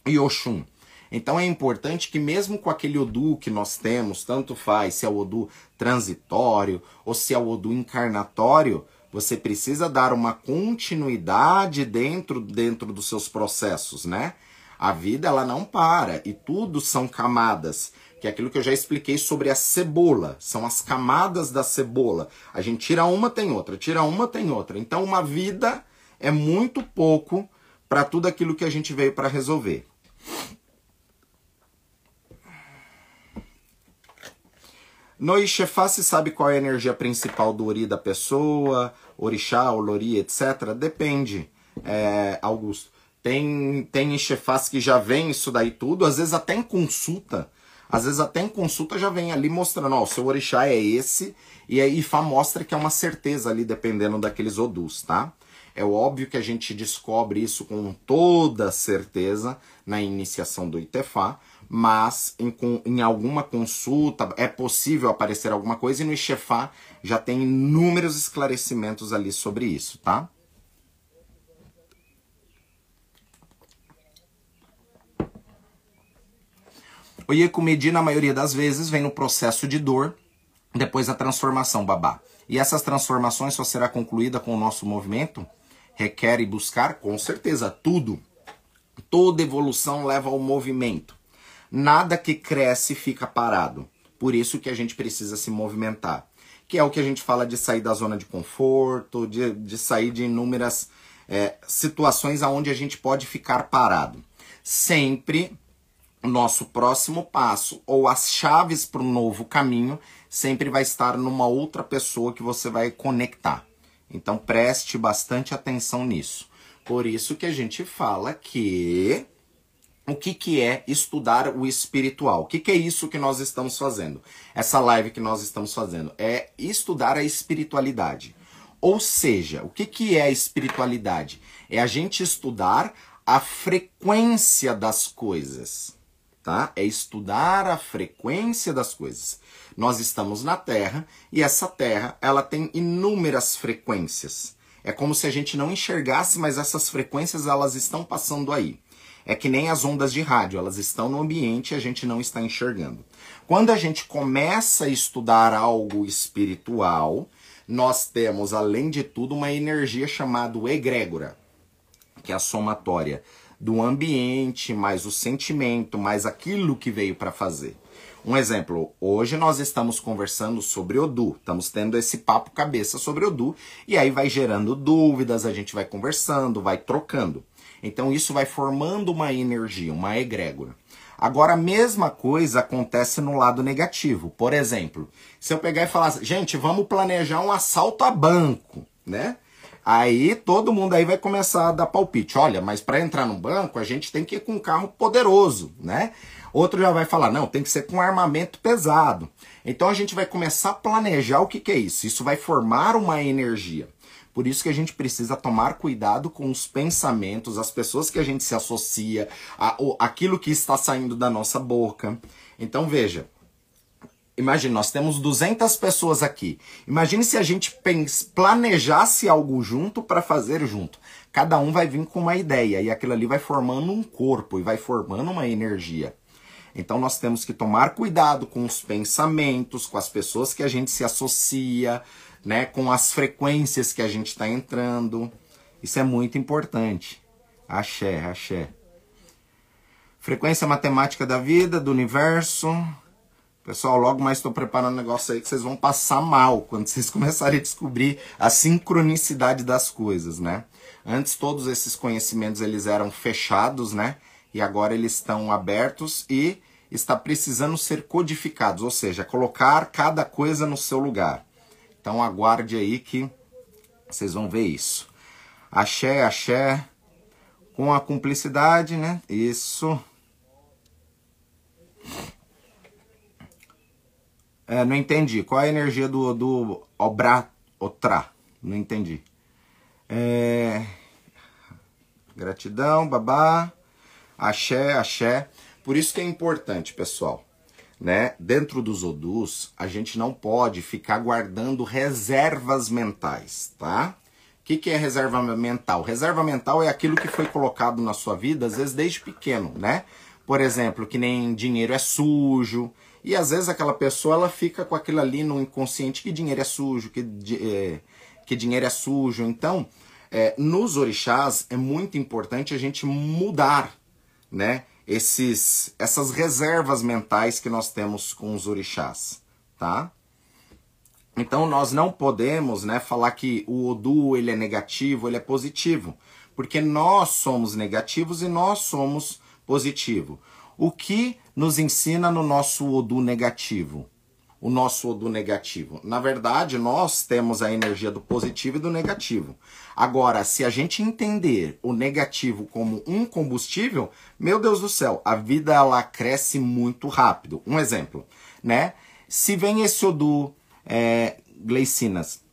Speaker 1: e Oxum. Então é importante que mesmo com aquele Odu que nós temos, tanto faz se é o Odu transitório ou se é o Odu encarnatório, você precisa dar uma continuidade dentro, dentro dos seus processos, né? A vida ela não para e tudo são camadas, que é aquilo que eu já expliquei sobre a cebola, são as camadas da cebola. A gente tira uma tem outra, tira uma tem outra. Então uma vida é muito pouco para tudo aquilo que a gente veio para resolver. No Ixefá se sabe qual é a energia principal do Ori da pessoa, Orixá, Olori, etc. Depende, é, Augusto. Tem, tem chefás que já vem isso daí tudo, às vezes até em consulta. Às vezes até em consulta já vem ali mostrando, ó, o seu orixá é esse, e aí Ifá mostra que é uma certeza ali, dependendo daqueles odus, tá? É óbvio que a gente descobre isso com toda certeza na iniciação do Itefá, mas em, em alguma consulta é possível aparecer alguma coisa e no Ixefá já tem inúmeros esclarecimentos ali sobre isso, tá? O Iekumedi, na maioria das vezes, vem no processo de dor, depois da transformação, babá. E essas transformações só será concluída com o nosso movimento? Requer e buscar? Com certeza, tudo. Toda evolução leva ao movimento. Nada que cresce fica parado. Por isso que a gente precisa se movimentar. Que é o que a gente fala de sair da zona de conforto, de, de sair de inúmeras é, situações onde a gente pode ficar parado. Sempre nosso próximo passo ou as chaves para o novo caminho sempre vai estar numa outra pessoa que você vai conectar. Então preste bastante atenção nisso. Por isso que a gente fala que o que, que é estudar o espiritual? O que, que é isso que nós estamos fazendo? Essa live que nós estamos fazendo é estudar a espiritualidade. Ou seja, o que, que é a espiritualidade? É a gente estudar a frequência das coisas tá? É estudar a frequência das coisas. Nós estamos na Terra e essa Terra, ela tem inúmeras frequências. É como se a gente não enxergasse, mas essas frequências elas estão passando aí. É que nem as ondas de rádio, elas estão no ambiente e a gente não está enxergando. Quando a gente começa a estudar algo espiritual, nós temos, além de tudo, uma energia chamada egrégora, que é a somatória do ambiente, mais o sentimento, mais aquilo que veio para fazer. Um exemplo, hoje nós estamos conversando sobre Odu, estamos tendo esse papo cabeça sobre Odu, e aí vai gerando dúvidas, a gente vai conversando, vai trocando. Então isso vai formando uma energia, uma egrégora. Agora a mesma coisa acontece no lado negativo. Por exemplo, se eu pegar e falar, gente, vamos planejar um assalto a banco, né? Aí todo mundo aí vai começar a dar palpite. Olha, mas para entrar no banco a gente tem que ir com um carro poderoso, né? Outro já vai falar, não, tem que ser com armamento pesado. Então a gente vai começar a planejar o que, que é isso. Isso vai formar uma energia. Por isso que a gente precisa tomar cuidado com os pensamentos, as pessoas que a gente se associa, a, aquilo que está saindo da nossa boca. Então veja, imagine, nós temos 200 pessoas aqui. Imagine se a gente planejasse algo junto para fazer junto. Cada um vai vir com uma ideia e aquilo ali vai formando um corpo e vai formando uma energia. Então nós temos que tomar cuidado com os pensamentos, com as pessoas que a gente se associa, né, com as frequências que a gente está entrando. Isso é muito importante. Axé, axé. Frequência matemática da vida, do universo. Pessoal, logo mais estou preparando um negócio aí que vocês vão passar mal quando vocês começarem a descobrir a sincronicidade das coisas, né? Antes todos esses conhecimentos eles eram fechados, né? e agora eles estão abertos e está precisando ser codificados, ou seja, colocar cada coisa no seu lugar. Então aguarde aí que vocês vão ver isso. Axé, axé, com a cumplicidade, né? Isso. É, não entendi. Qual é a energia do, do obra, otra? Não entendi. É... Gratidão, babá. Axé, axé. Por isso que é importante, pessoal, né? Dentro dos odus, a gente não pode ficar guardando reservas mentais, tá? O que, que é reserva mental? Reserva mental é aquilo que foi colocado na sua vida, às vezes desde pequeno, né? Por exemplo, que nem dinheiro é sujo, e às vezes aquela pessoa ela fica com aquilo ali no inconsciente que dinheiro é sujo, que, é, que dinheiro é sujo. Então, é, nos orixás é muito importante a gente mudar né, esses, essas reservas mentais que nós temos com os orixás, tá? Então nós não podemos, né, falar que o Odu ele é negativo, ele é positivo, porque nós somos negativos e nós somos positivo. O que nos ensina no nosso Odu negativo? o nosso do negativo. Na verdade, nós temos a energia do positivo e do negativo. Agora, se a gente entender o negativo como um combustível, meu Deus do céu, a vida ela cresce muito rápido. Um exemplo, né? Se vem esse Odu é, gleicinas,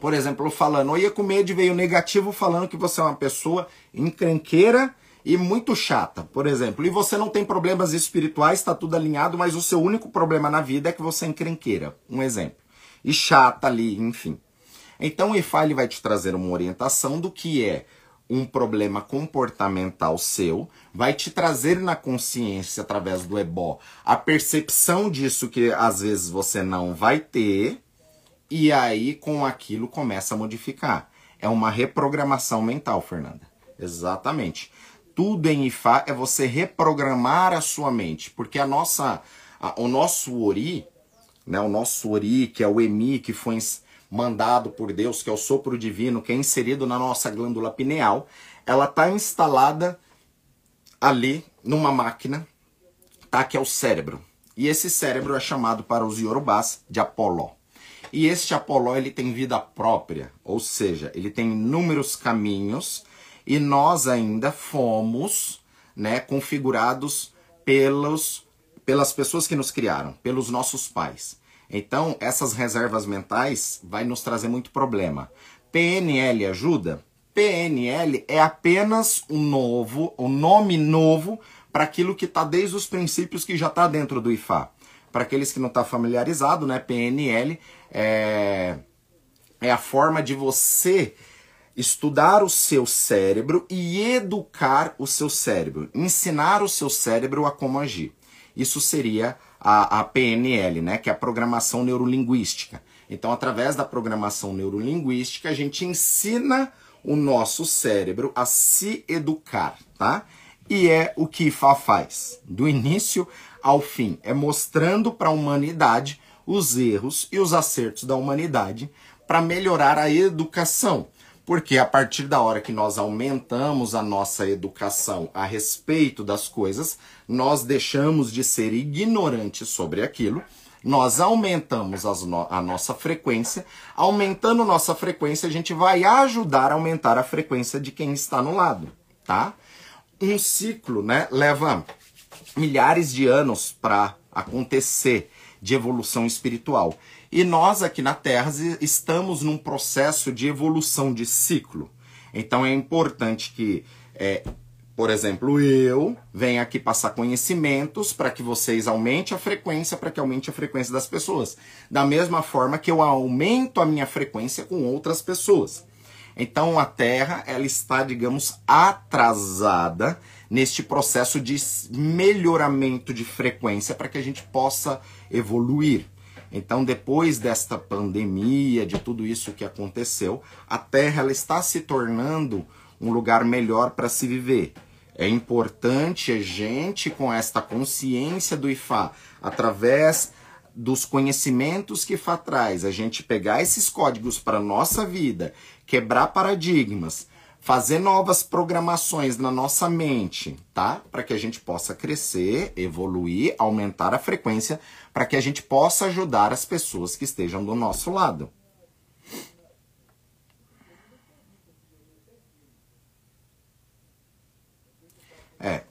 Speaker 1: por exemplo, falando, eu ia com medo veio negativo falando que você é uma pessoa encrenqueira e muito chata, por exemplo, e você não tem problemas espirituais, está tudo alinhado, mas o seu único problema na vida é que você é encrenqueira, um exemplo. E chata ali, enfim. Então o IFA ele vai te trazer uma orientação do que é um problema comportamental seu, vai te trazer na consciência através do ebó a percepção disso que às vezes você não vai ter, e aí com aquilo começa a modificar. É uma reprogramação mental, Fernanda. Exatamente tudo em Ifá é você reprogramar a sua mente, porque a nossa, a, o nosso Ori, né, o nosso Ori, que é o Emi, que foi mandado por Deus, que é o sopro divino, que é inserido na nossa glândula pineal, ela está instalada ali numa máquina, tá, que é o cérebro. E esse cérebro é chamado para os Yorubás de Apoló. E este Apoló ele tem vida própria, ou seja, ele tem inúmeros caminhos e nós ainda fomos né, configurados pelos, pelas pessoas que nos criaram, pelos nossos pais. Então, essas reservas mentais vai nos trazer muito problema. PNL ajuda? PNL é apenas um novo, um nome novo para aquilo que está desde os princípios que já está dentro do IFA. Para aqueles que não estão tá familiarizados, né, PNL é, é a forma de você estudar o seu cérebro e educar o seu cérebro, ensinar o seu cérebro a como agir. Isso seria a, a PNL, né, que é a programação neurolinguística. Então, através da programação neurolinguística, a gente ensina o nosso cérebro a se educar, tá? E é o que IFA faz, do início ao fim, é mostrando para a humanidade os erros e os acertos da humanidade para melhorar a educação. Porque a partir da hora que nós aumentamos a nossa educação a respeito das coisas, nós deixamos de ser ignorantes sobre aquilo, nós aumentamos no a nossa frequência. Aumentando nossa frequência, a gente vai ajudar a aumentar a frequência de quem está no lado, tá? Um ciclo, né, leva milhares de anos para acontecer de evolução espiritual. E nós aqui na Terra estamos num processo de evolução de ciclo. Então é importante que, é, por exemplo, eu venha aqui passar conhecimentos para que vocês aumentem a frequência, para que aumente a frequência das pessoas. Da mesma forma que eu aumento a minha frequência com outras pessoas. Então a Terra ela está, digamos, atrasada neste processo de melhoramento de frequência para que a gente possa evoluir. Então, depois desta pandemia, de tudo isso que aconteceu, a Terra ela está se tornando um lugar melhor para se viver. É importante a gente, com esta consciência do IFA, através dos conhecimentos que IFA traz, a gente pegar esses códigos para nossa vida, quebrar paradigmas, fazer novas programações na nossa mente, tá? Para que a gente possa crescer, evoluir, aumentar a frequência, para que a gente possa ajudar as pessoas que estejam do nosso lado. É.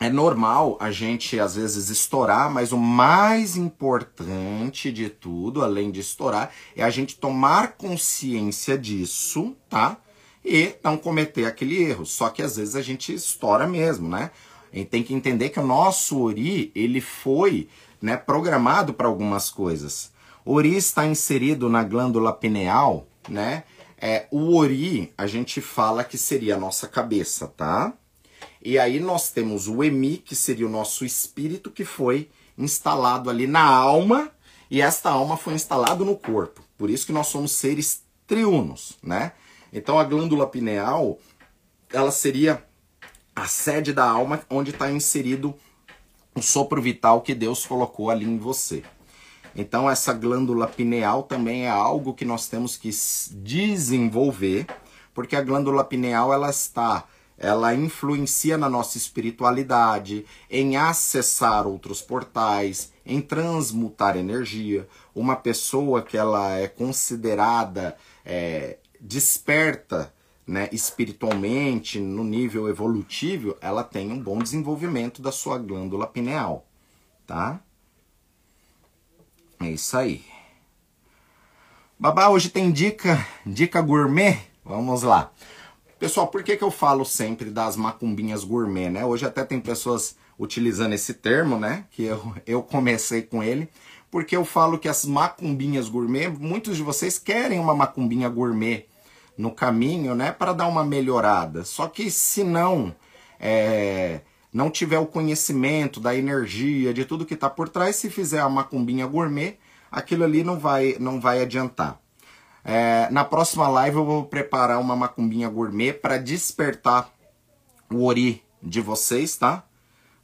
Speaker 1: É normal a gente às vezes estourar, mas o mais importante de tudo, além de estourar, é a gente tomar consciência disso, tá? E não cometer aquele erro. Só que às vezes a gente estoura mesmo, né? A gente tem que entender que o nosso Ori, ele foi né, programado para algumas coisas. O Ori está inserido na glândula pineal, né? É, o Ori, a gente fala que seria a nossa cabeça, tá? E aí nós temos o Emi, que seria o nosso espírito, que foi instalado ali na alma, e esta alma foi instalada no corpo. Por isso que nós somos seres triunos, né? Então a glândula pineal, ela seria a sede da alma onde está inserido o sopro vital que Deus colocou ali em você. Então essa glândula pineal também é algo que nós temos que desenvolver, porque a glândula pineal ela está ela influencia na nossa espiritualidade, em acessar outros portais, em transmutar energia. Uma pessoa que ela é considerada é, desperta né, espiritualmente, no nível evolutivo, ela tem um bom desenvolvimento da sua glândula pineal, tá? É isso aí. Babá, hoje tem dica, dica gourmet? Vamos lá. Pessoal, por que, que eu falo sempre das macumbinhas gourmet, né? Hoje até tem pessoas utilizando esse termo, né? Que eu, eu comecei com ele porque eu falo que as macumbinhas gourmet, muitos de vocês querem uma macumbinha gourmet no caminho, né, para dar uma melhorada. Só que se não é, não tiver o conhecimento da energia, de tudo que está por trás, se fizer a macumbinha gourmet, aquilo ali não vai, não vai adiantar. É, na próxima live eu vou preparar uma macumbinha gourmet para despertar o ori de vocês, tá?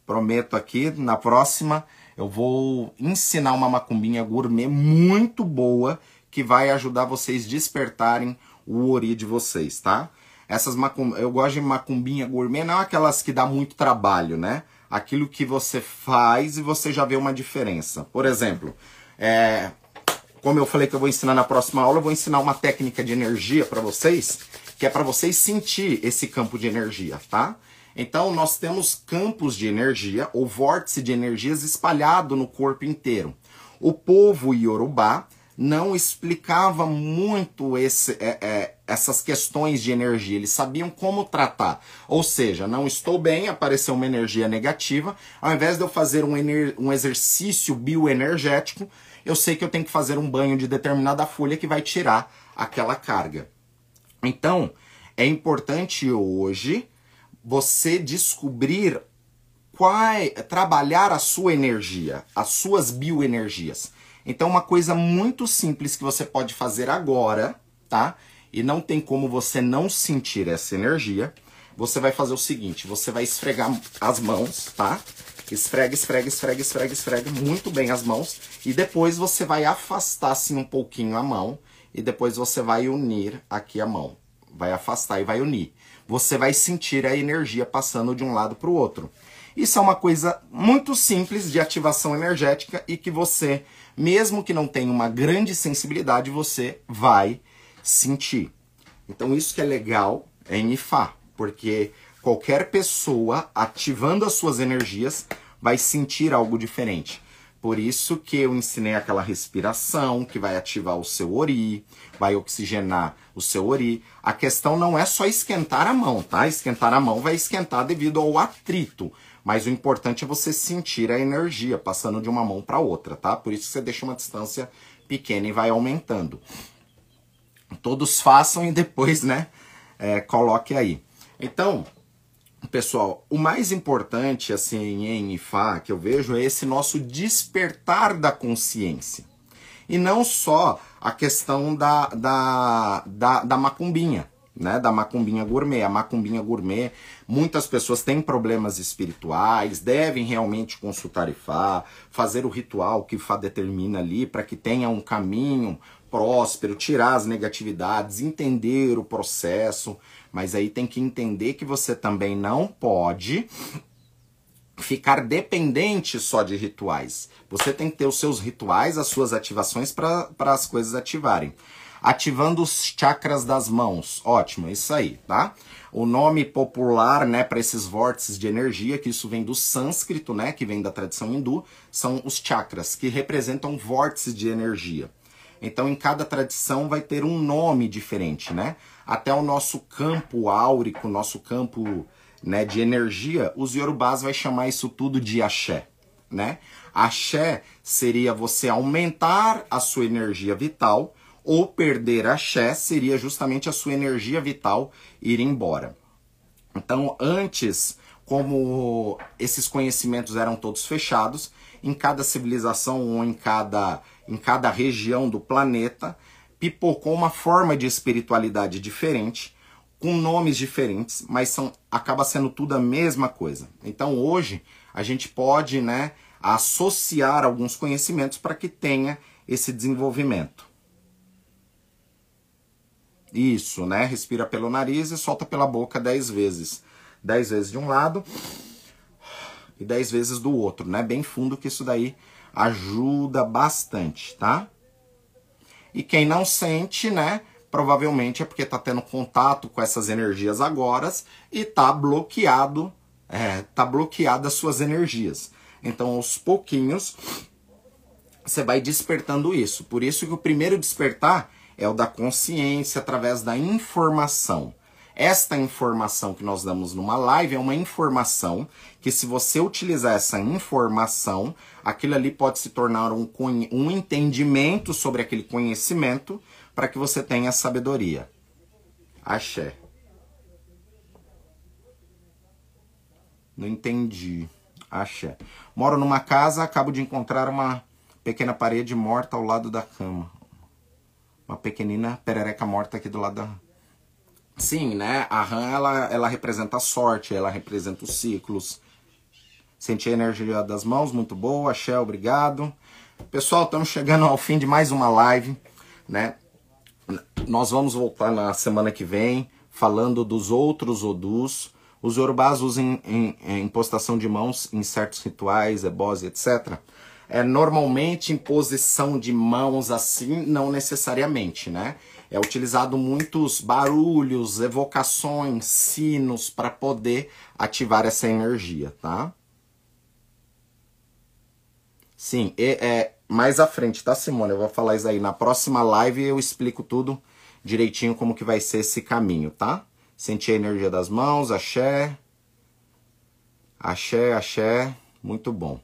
Speaker 1: Prometo aqui, na próxima eu vou ensinar uma macumbinha gourmet muito boa que vai ajudar vocês despertarem o ori de vocês, tá? Essas macum... eu gosto de macumbinha gourmet, não aquelas que dá muito trabalho, né? Aquilo que você faz e você já vê uma diferença. Por exemplo, é... como eu falei que eu vou ensinar na próxima aula, eu vou ensinar uma técnica de energia para vocês, que é para vocês sentir esse campo de energia, tá? Então, nós temos campos de energia, ou vórtice de energias espalhado no corpo inteiro. O povo iorubá não explicava muito esse, é, é, essas questões de energia, eles sabiam como tratar. Ou seja, não estou bem, apareceu uma energia negativa, ao invés de eu fazer um, um exercício bioenergético, eu sei que eu tenho que fazer um banho de determinada folha que vai tirar aquela carga. Então, é importante hoje você descobrir qual é, trabalhar a sua energia, as suas bioenergias. Então, uma coisa muito simples que você pode fazer agora, tá? E não tem como você não sentir essa energia. Você vai fazer o seguinte: você vai esfregar as mãos, tá? Esfrega, esfrega, esfrega, esfrega, esfrega muito bem as mãos. E depois você vai afastar assim um pouquinho a mão. E depois você vai unir aqui a mão. Vai afastar e vai unir. Você vai sentir a energia passando de um lado para o outro. Isso é uma coisa muito simples de ativação energética e que você, mesmo que não tenha uma grande sensibilidade, você vai sentir. Então isso que é legal é em Ifá, porque qualquer pessoa ativando as suas energias vai sentir algo diferente. Por isso que eu ensinei aquela respiração que vai ativar o seu ori, vai oxigenar o seu ori. A questão não é só esquentar a mão, tá? Esquentar a mão vai esquentar devido ao atrito, mas o importante é você sentir a energia passando de uma mão para outra, tá? Por isso que você deixa uma distância pequena e vai aumentando. Todos façam e depois, né, é, coloque aí. Então, pessoal, o mais importante, assim, em Ifá, que eu vejo, é esse nosso despertar da consciência. E não só a questão da, da, da, da macumbinha, né, da macumbinha gourmet. A macumbinha gourmet, muitas pessoas têm problemas espirituais, devem realmente consultar Ifá, fazer o ritual que Ifá determina ali para que tenha um caminho próspero, tirar as negatividades, entender o processo, mas aí tem que entender que você também não pode ficar dependente só de rituais. Você tem que ter os seus rituais, as suas ativações para as coisas ativarem. Ativando os chakras das mãos. Ótimo, isso aí, tá? O nome popular, né, para esses vórtices de energia, que isso vem do sânscrito, né, que vem da tradição hindu, são os chakras, que representam vórtices de energia. Então, em cada tradição vai ter um nome diferente, né? Até o nosso campo áurico, nosso campo né, de energia, os yorubás vai chamar isso tudo de axé, né? Axé seria você aumentar a sua energia vital, ou perder axé seria justamente a sua energia vital ir embora. Então, antes, como esses conhecimentos eram todos fechados, em cada civilização ou em cada em cada região do planeta, pipocou uma forma de espiritualidade diferente, com nomes diferentes, mas são acaba sendo tudo a mesma coisa. Então hoje a gente pode, né, associar alguns conhecimentos para que tenha esse desenvolvimento. Isso, né? Respira pelo nariz e solta pela boca dez vezes. dez vezes de um lado e dez vezes do outro, né? Bem fundo que isso daí ajuda bastante, tá? E quem não sente, né? Provavelmente é porque tá tendo contato com essas energias agora e tá bloqueado, é, tá bloqueado as suas energias. Então, aos pouquinhos, você vai despertando isso. Por isso que o primeiro despertar é o da consciência através da informação. Esta informação que nós damos numa live é uma informação que, se você utilizar essa informação, aquilo ali pode se tornar um, um entendimento sobre aquele conhecimento para que você tenha sabedoria. Axé. Não entendi. Axé. Moro numa casa, acabo de encontrar uma pequena parede morta ao lado da cama. Uma pequenina perereca morta aqui do lado da Sim, né? A RAM ela, ela representa a sorte, ela representa os ciclos. Senti a energia das mãos, muito boa. Shell, obrigado. Pessoal, estamos chegando ao fim de mais uma live, né? Nós vamos voltar na semana que vem falando dos outros odus. Os urubás usam em, em, em impostação de mãos em certos rituais, ebose, etc. É normalmente imposição de mãos assim, não necessariamente, né? É utilizado muitos barulhos, evocações, sinos para poder ativar essa energia, tá? Sim, e, é mais à frente, tá, Simone? Eu vou falar isso aí na próxima live eu explico tudo direitinho como que vai ser esse caminho, tá? Sentir a energia das mãos, axé. Axé, axé, muito bom.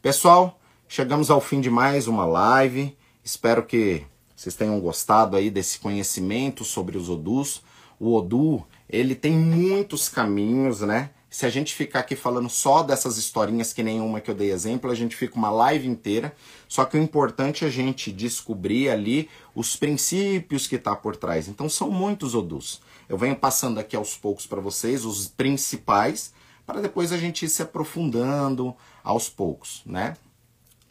Speaker 1: Pessoal, chegamos ao fim de mais uma live. Espero que vocês tenham gostado aí desse conhecimento sobre os odus. o Odu, ele tem muitos caminhos, né? Se a gente ficar aqui falando só dessas historinhas que nenhuma que eu dei exemplo, a gente fica uma live inteira. Só que o importante é a gente descobrir ali os princípios que está por trás. Então são muitos odus. Eu venho passando aqui aos poucos para vocês os principais, para depois a gente ir se aprofundando aos poucos, né?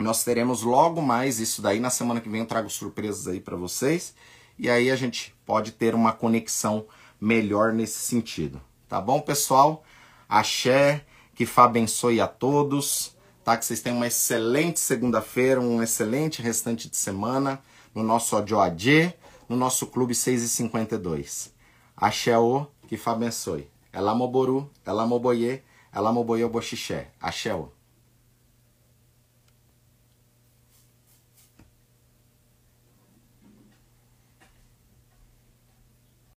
Speaker 1: Nós teremos logo mais isso daí na semana que vem eu trago surpresas aí para vocês e aí a gente pode ter uma conexão melhor nesse sentido. Tá bom, pessoal? Axé, que Fá abençoe a todos, tá? Que vocês tenham uma excelente segunda-feira, um excelente restante de semana no nosso Odioadê, no nosso Clube 6 e 52. Axé o, que Fá abençoe. Ela moboru, ela moboye, ela moboye o boxixé. Axé o.